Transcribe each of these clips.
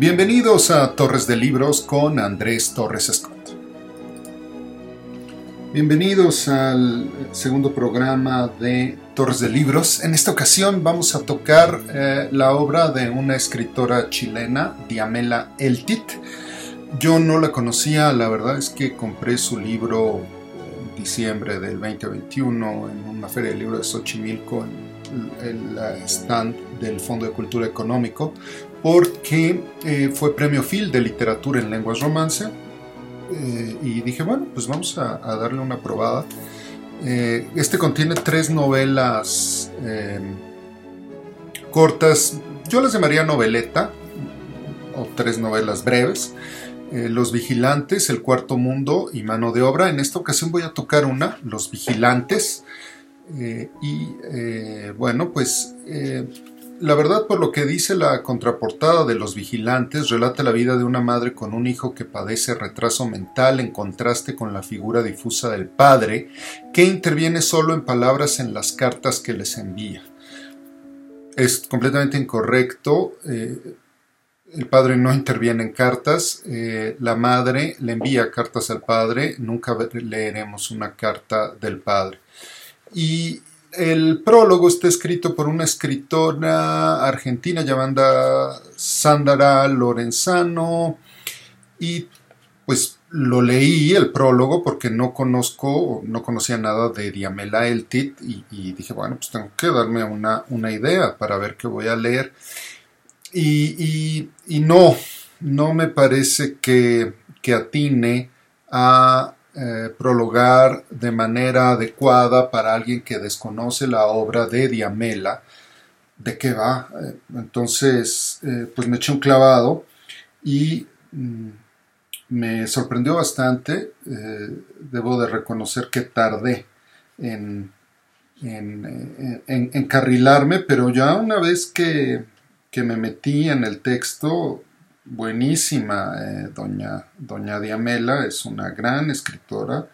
Bienvenidos a Torres de Libros con Andrés Torres Scott. Bienvenidos al segundo programa de Torres de Libros. En esta ocasión vamos a tocar eh, la obra de una escritora chilena, Diamela Eltit. Yo no la conocía, la verdad es que compré su libro en diciembre del 2021 en una feria de libros de Xochimilco en el stand del Fondo de Cultura Económico porque eh, fue premio Phil de literatura en lenguas romance eh, y dije, bueno, pues vamos a, darle una probada. Eh, este contiene tres novelas em, cortas, yo las llamaría noveleta, o tres novelas breves. Los Vigilantes, El Cuarto Mundo y Mano de Obra. En esta ocasión voy a tocar una, Los Vigilantes. y bueno, pues la verdad, por lo que dice la contraportada de Los Vigilantes, relata la vida de una madre con un hijo que padece retraso mental en contraste con la figura difusa del padre, que interviene solo en palabras en las cartas que les envía. Es completamente incorrecto. Eh, el padre no interviene en cartas, eh, la madre le envía cartas al padre, nunca leeremos una carta del padre. Y el prólogo está escrito por una escritora argentina llamada Sandra Lorenzano y pues lo leí el prólogo porque no conozco, no conocía nada de Diamela Eltit y, y dije, bueno, pues tengo que darme una, una, idea para ver qué voy a leer. Y, y no, no me parece que, que atine a eh, prologar de manera adecuada para alguien que desconoce la obra de Diamela, de qué va. Eh, entonces, eh, pues me eché un clavado y mm, me sorprendió bastante. debo de reconocer que tardé en, en, encarrilarme, pero ya una vez que, que me metí en el texto, buenísima. Eh, doña, doña Diamela es una gran escritora,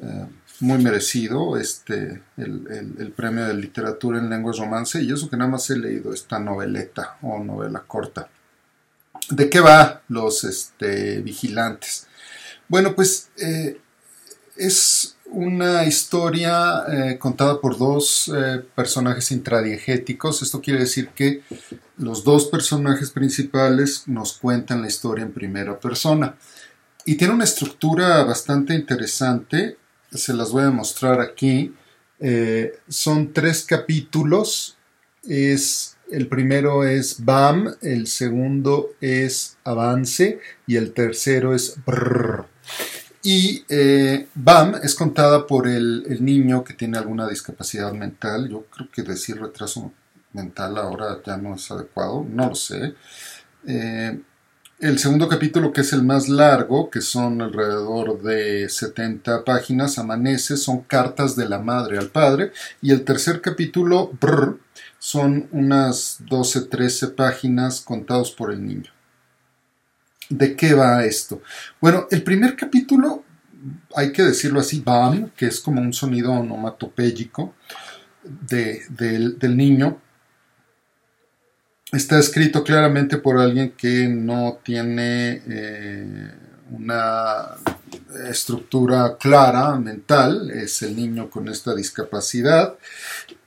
eh, muy merecido este, el, premio de literatura en lenguas romance, y eso que nada más he leído esta noveleta o novela corta. ¿De qué va los este, vigilantes? Bueno, pues eh, es una historia eh, contada por dos eh, personajes intradiegéticos. Esto quiere decir que los dos personajes principales nos cuentan la historia en primera persona. Y tiene una estructura bastante interesante. Se las voy a mostrar aquí. Eh, son tres capítulos. Es, el primero es BAM, el segundo es Avance y el tercero es BRR. Y eh, BAM es contada por el, niño que tiene alguna discapacidad mental. Yo creo que decir retraso mental ahora ya no es adecuado, no lo sé. Eh, el segundo capítulo, que es el más largo, que son alrededor de 70 páginas, amanece, son cartas de la madre al padre. Y el tercer capítulo, brr, son unas 12-13 páginas contados por el niño. ¿De qué va esto? Bueno, el primer capítulo, hay que decirlo así, BAM, que es como un sonido onomatopéyico del, niño, está escrito claramente por alguien que no tiene eh, una estructura clara mental, es el niño con esta discapacidad,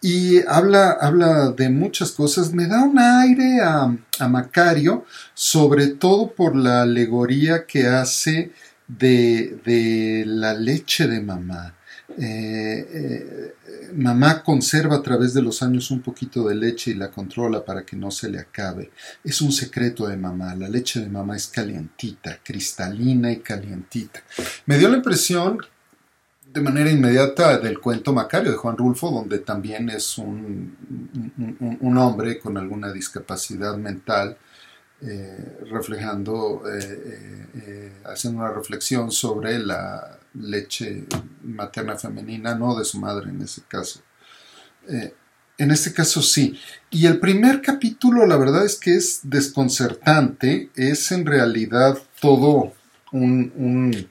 y habla, habla de muchas cosas. Me da un aire a, Macario, sobre todo por la alegoría que hace de, la leche de mamá. Eh, eh, mamá conserva a través de los años un poquito de leche y la controla para que no se le acabe. Es un secreto de mamá. La leche de mamá es calientita, cristalina y calientita. Me dio la impresión de manera inmediata del cuento Macario de Juan Rulfo, donde también es un, hombre con alguna discapacidad mental, eh, reflejando, haciendo una reflexión sobre la leche materna femenina, no de su madre en ese caso. en este caso sí. Y el primer capítulo, la verdad es que es desconcertante, es en realidad todo un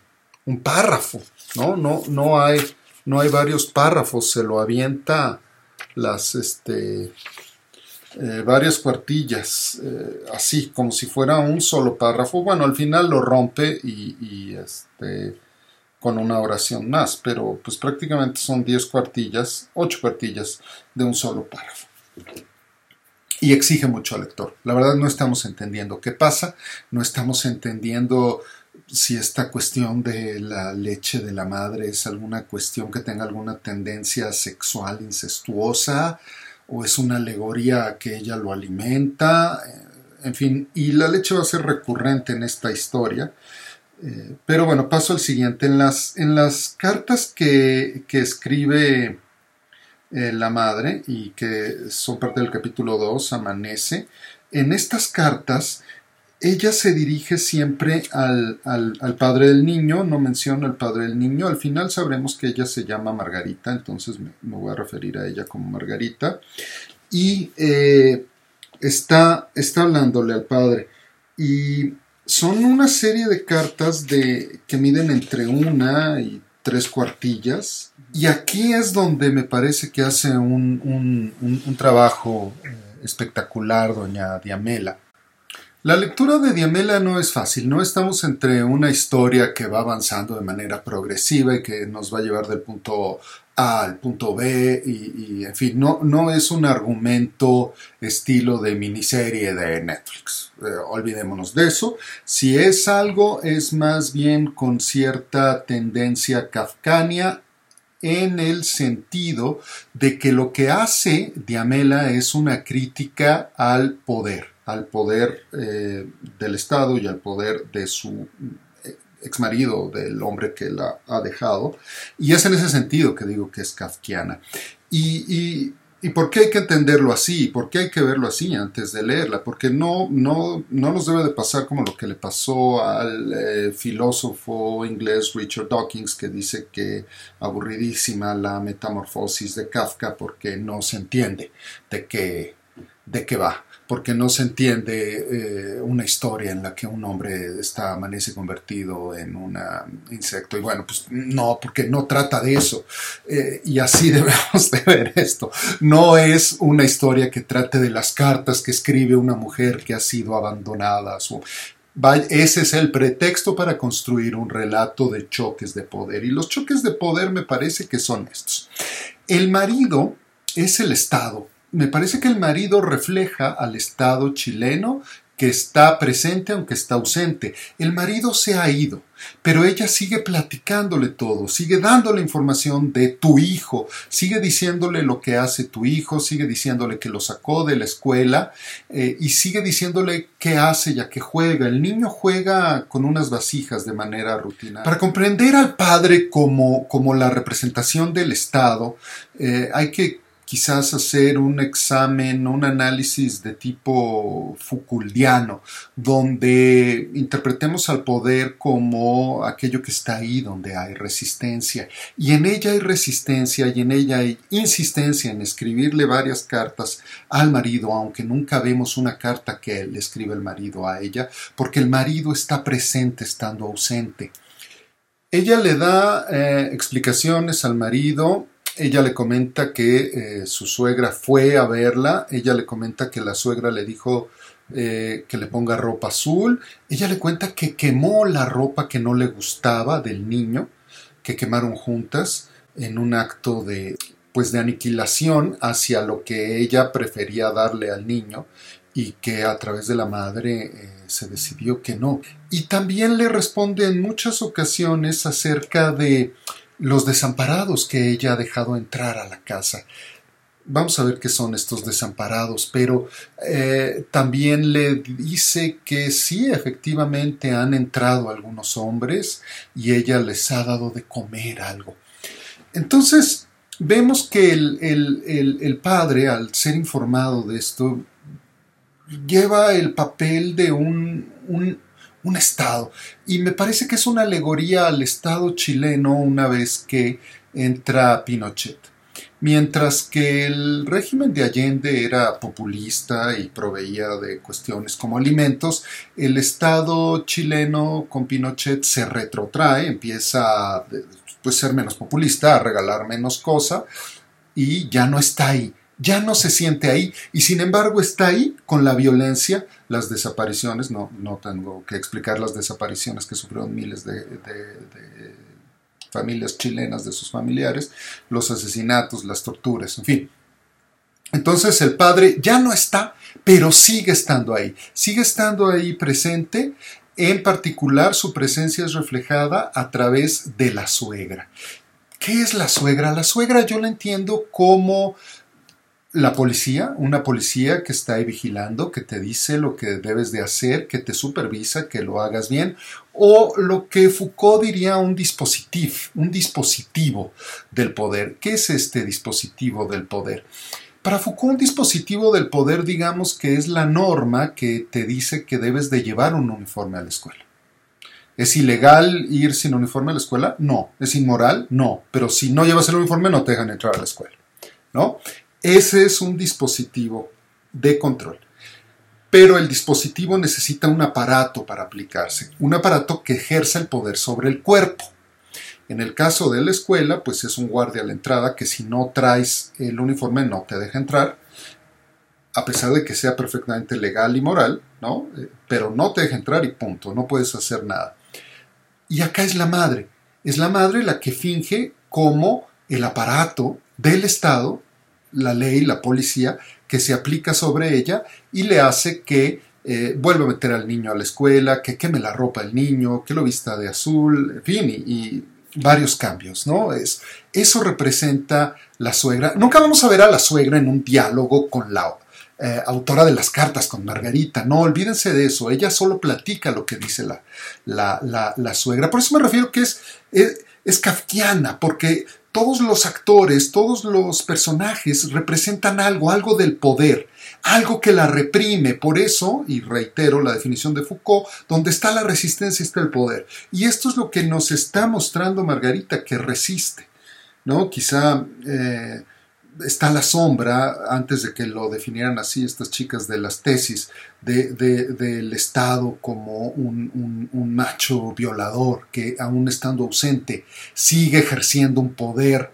párrafo ¿no? No, no, hay, no hay varios párrafos, se lo avienta las, este, eh, varias cuartillas, eh, así como si fuera un solo párrafo. Bueno, al final lo rompe y, este, con una oración más, pero pues prácticamente son 10 cuartillas, 8 cuartillas de un solo párrafo. Y exige mucho al lector. La verdad no estamos entendiendo qué pasa, no estamos entendiendo si esta cuestión de la leche de la madre es alguna cuestión que tenga alguna tendencia sexual incestuosa o es una alegoría que ella lo alimenta, eh, en fin, y la leche va a ser recurrente en esta historia. Eh, pero bueno, paso al siguiente. En las, en las cartas que, escribe eh, la madre y que son parte del capítulo 2, Amanece, en estas cartas ella se dirige siempre al, padre del niño, no menciona al padre del niño, al final sabremos que ella se llama Margarita, entonces me, voy a referir a ella como Margarita, y eh, está, está hablándole al padre. Y son una serie de cartas de, que miden entre una y tres cuartillas, y aquí es donde me parece que hace un, un trabajo eh, espectacular doña Diamela la lectura de Diamela no es fácil, no estamos entre una historia que va avanzando de manera progresiva y que nos va a llevar del punto A al punto B y, en fin, no, no, es un argumento estilo de miniserie de Netflix. Eh, olvidémonos de eso. Si es algo, es más bien con cierta tendencia kafkania en el sentido de que lo que hace Diamela es una crítica al poder al poder eh, del Estado y al poder de su eh, ex marido, del hombre que la ha dejado. Y es en ese sentido que digo que es kafkiana. Y, por qué hay que entenderlo así? ¿Por qué hay que verlo así antes de leerla? Porque no, no, no nos debe de pasar como lo que le pasó al eh, filósofo inglés Richard Dawkins, que dice que aburridísima la metamorfosis de Kafka porque no se entiende de qué, de qué va porque no se entiende eh, una historia en la que un hombre está, amanece convertido en un insecto. Y bueno, pues no, porque no trata de eso. Eh, y así debemos de ver esto. No es una historia que trate de las cartas que escribe una mujer que ha sido abandonada. Ese es el pretexto para construir un relato de choques de poder. Y los choques de poder me parece que son estos. El marido es el Estado me parece que el marido refleja al Estado chileno que está presente aunque está ausente. El marido se ha ido, pero ella sigue platicándole todo, sigue dándole información de tu hijo, sigue diciéndole lo que hace tu hijo, sigue diciéndole que lo sacó de la escuela eh, y sigue diciéndole qué hace ya que juega. El niño juega con unas vasijas de manera rutinaria. Para comprender al padre como, como la representación del Estado, eh, hay que quizás hacer un examen, un análisis de tipo Foucauldiano, donde interpretemos al poder como aquello que está ahí donde hay resistencia. Y en ella hay resistencia y en ella hay insistencia en escribirle varias cartas al marido, aunque nunca vemos una carta que le escribe el marido a ella, porque el marido está presente estando ausente. Ella le da eh, explicaciones al marido ella le comenta que eh, su suegra fue a verla, ella le comenta que la suegra le dijo eh, que le ponga ropa azul, ella le cuenta que quemó la ropa que no le gustaba del niño, que quemaron juntas en un acto de pues de aniquilación hacia lo que ella prefería darle al niño y que a través de la madre eh, se decidió que no. Y también le responde en muchas ocasiones acerca de los desamparados que ella ha dejado entrar a la casa. Vamos a ver qué son estos desamparados, pero eh, también le dice que sí, efectivamente han entrado algunos hombres y ella les ha dado de comer algo. Entonces, vemos que el, padre, al ser informado de esto, lleva el papel de un, un Estado. Y me parece que es una alegoría al Estado chileno una vez que entra Pinochet. Mientras que el régimen de Allende era populista y proveía de cuestiones como alimentos, el Estado chileno con Pinochet se retrotrae, empieza a pues, ser menos populista, a regalar menos cosas y ya no está ahí ya no se siente ahí y sin embargo está ahí con la violencia, las desapariciones, no, no tengo que explicar las desapariciones que sufrieron miles de, de familias chilenas de sus familiares, los asesinatos, las torturas, en fin. Entonces el padre ya no está, pero sigue estando ahí, sigue estando ahí presente. En particular, su presencia es reflejada a través de la suegra. ¿Qué es la suegra? La suegra yo la entiendo como la policía, una policía que está ahí vigilando, que te dice lo que debes de hacer, que te supervisa, que lo hagas bien, o lo que Foucault diría un dispositivo, un dispositivo del poder. ¿Qué es este dispositivo del poder? Para Foucault, un dispositivo del poder, digamos que es la norma que te dice que debes de llevar un uniforme a la escuela. ¿Es ilegal ir sin uniforme a la escuela? No. ¿Es inmoral? No. Pero si no llevas el uniforme no te dejan entrar a la escuela. ¿No? Ese es un dispositivo de control. Pero el dispositivo necesita un aparato para aplicarse, un aparato que ejerza el poder sobre el cuerpo. En el caso de la escuela, pues es un guardia a la entrada que si no traes el uniforme no te deja entrar, a pesar de que sea perfectamente legal y moral, ¿no? Eh, pero no te deja entrar y punto, no puedes hacer nada. Y acá es la madre, es la madre la que finge como el aparato del Estado, la ley, la policía, que se aplica sobre ella y le hace que eh, vuelva a meter al niño a la escuela, que queme la ropa del niño, que lo vista de azul, en fin, y varios cambios, ¿no? Es, eso representa la suegra. Nunca vamos a ver a la suegra en un diálogo con la eh, autora de las cartas, con Margarita. No, olvídense de eso. Ella solo platica lo que dice la, la, la, suegra. Por eso me refiero que es, es, es kafkiana, porque todos los actores, todos los personajes representan algo, algo del poder algo que la reprime. Por eso, y reitero la definición de Foucault, donde está la resistencia está el poder. Y esto es lo que nos está mostrando Margarita, que resiste. ¿no? Quizá eh, está la sombra, antes de que lo definieran así estas chicas de las tesis, del Estado como un, un macho violador que, aún estando ausente, sigue ejerciendo un poder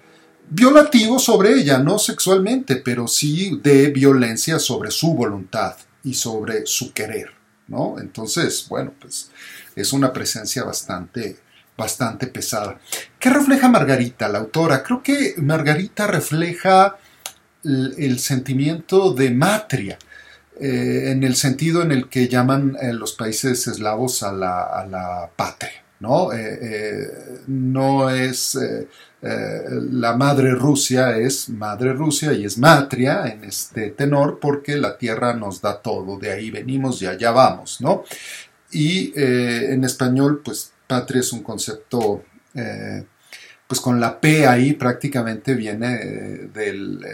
violativo sobre ella, no sexualmente, pero sí de violencia sobre su voluntad y sobre su querer, ¿no? Entonces, bueno, pues es una presencia bastante bastante pesada. ¿Qué refleja Margarita, la autora? Creo que Margarita refleja el, sentimiento de matria, eh, en el sentido en el que llaman eh, los países eslavos a la, a la patria, ¿no? Eh, no es la madre Rusia es madre Rusia y es matria en este tenor porque la tierra nos da todo, de ahí venimos y allá vamos, ¿no? Y en español, pues patria es un concepto, eh, pues con la P ahí prácticamente viene del,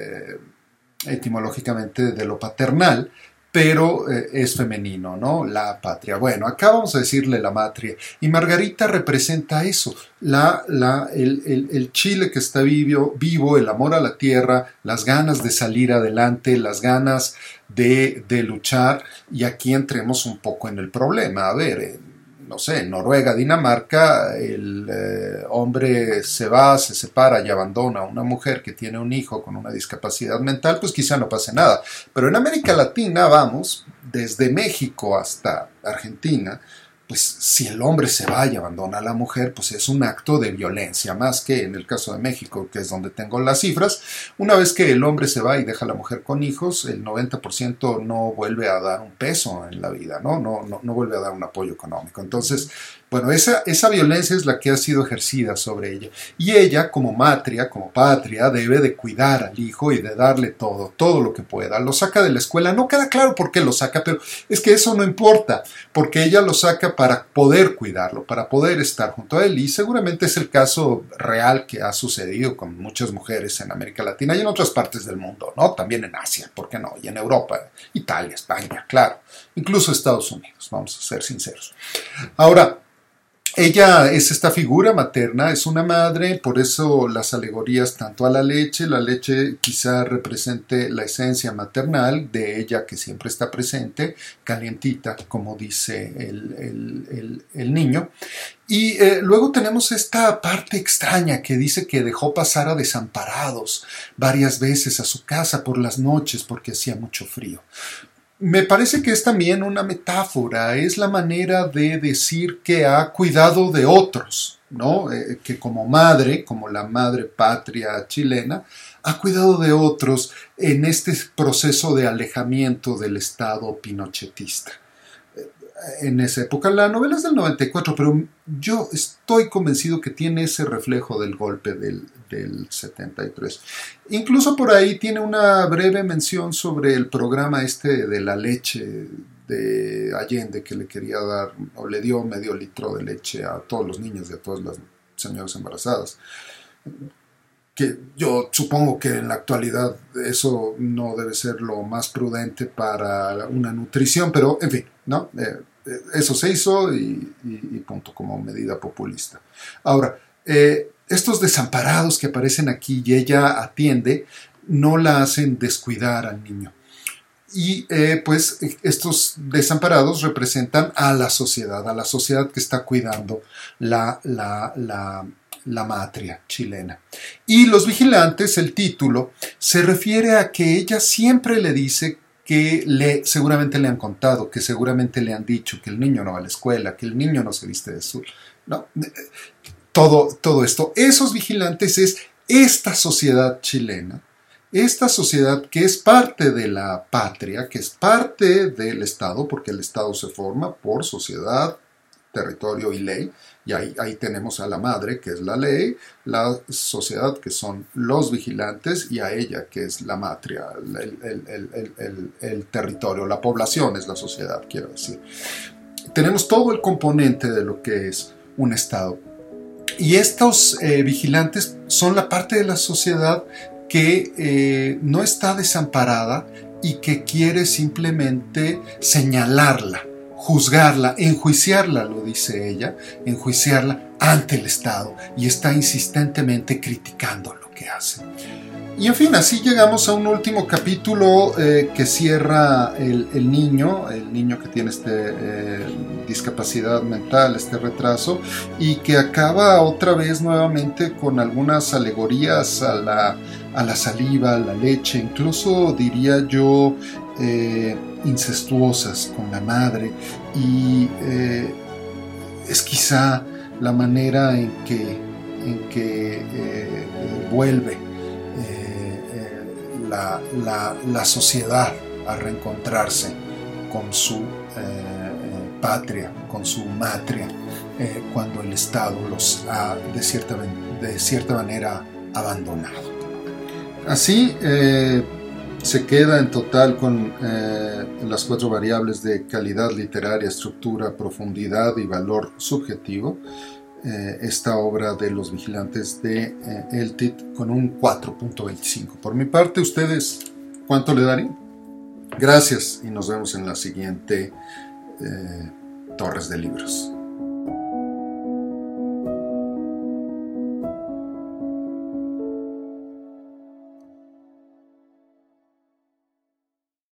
etimológicamente de lo paternal, pero eh, es femenino, ¿no? La patria. Bueno, acá vamos a decirle la matria. Y Margarita representa eso, la, la, el, el, Chile que está vivo, vivo, el amor a la tierra, las ganas de salir adelante, las ganas de, de luchar. Y aquí entremos un poco en el problema. A ver, eh, no sé, en Noruega, Dinamarca, el eh, hombre se va, se separa y abandona a una mujer que tiene un hijo con una discapacidad mental, pues quizá no pase nada. Pero en América Latina, vamos, desde México hasta Argentina, pues si el hombre se va y abandona a la mujer, pues es un acto de violencia, más que en el caso de México, que es donde tengo las cifras. Una vez que el hombre se va y deja a la mujer con hijos, el 90% no vuelve a dar un peso en la vida, ¿no? No, no, no vuelve a dar un apoyo económico. Entonces, bueno, esa, esa violencia es la que ha sido ejercida sobre ella. Y ella, como matria, como patria, debe de cuidar al hijo y de darle todo, todo lo que pueda. Lo saca de la escuela, no queda claro por qué lo saca, pero es que eso no importa, porque ella lo saca para poder cuidarlo, para poder estar junto a él. Y seguramente es el caso real que ha sucedido con muchas mujeres en América Latina y en otras partes del mundo, ¿no? También en Asia, ¿por qué no? Y en Europa, Italia, España, claro. Incluso Estados Unidos, vamos a ser sinceros. Ahora, ella es esta figura materna, es una madre, por eso las alegorías tanto a la leche, la leche quizá represente la esencia maternal de ella que siempre está presente, calientita, como dice el, niño, Y eh, luego tenemos esta parte extraña que dice que dejó pasar a desamparados varias veces a su casa por las noches porque hacía mucho frío. Me parece que es también una metáfora, es la manera de decir que ha cuidado de otros, ¿no? Eh, que como madre, como la madre patria chilena, ha cuidado de otros en este proceso de alejamiento del Estado pinochetista en esa época. La novela es del 94, pero yo estoy convencido que tiene ese reflejo del golpe del, 73. Incluso por ahí tiene una breve mención sobre el programa este de la leche de Allende que le quería dar, o le dio medio litro de leche a todos los niños y a todas las señoras embarazadas que yo supongo que en la actualidad eso no debe ser lo más prudente para una nutrición, pero en fin, ¿no? Eh, eso se hizo y, punto, como medida populista. Ahora, eh, estos desamparados que aparecen aquí y ella atiende, no la hacen descuidar al niño. Y pues estos desamparados representan a la sociedad, a la sociedad que está cuidando la, la, la la matria chilena. Y los vigilantes, el título, se refiere a que ella siempre le dice que le, seguramente le han contado, que seguramente le han dicho que el niño no va a la escuela, que el niño no se viste de azul. ¿no? Todo, todo esto. Esos vigilantes es esta sociedad chilena, esta sociedad que es parte de la patria, que es parte del Estado, porque el Estado se forma por sociedad, territorio y ley, y ahí, ahí, tenemos a la madre, que es la ley, la sociedad, que son los vigilantes, y a ella, que es la matria, el, territorio, la población es la sociedad, quiero decir. Tenemos todo el componente de lo que es un Estado. Y estos eh, vigilantes son la parte de la sociedad que eh, no está desamparada y que quiere simplemente señalarla juzgarla, enjuiciarla, lo dice ella, enjuiciarla ante el Estado y está insistentemente criticando lo que hace. Y en fin, así llegamos a un último capítulo eh, que cierra el, niño, el niño que tiene esta eh, discapacidad mental, este retraso, y que acaba otra vez nuevamente con algunas alegorías a la, a la saliva, a la leche, incluso diría yo eh, incestuosas con la madre y es quizá la manera en que, en que eh, vuelve la, sociedad a reencontrarse con su patria, con su matria, cuando el Estado los ha de cierta, de cierta manera abandonado. Así, se queda en total con eh, las cuatro variables de calidad literaria, estructura, profundidad y valor subjetivo. Eh, esta obra de Los Vigilantes de eh, Eltit con un 4.25. Por mi parte, ustedes, ¿cuánto le darían? Gracias y nos vemos en la siguiente Torres de Libros.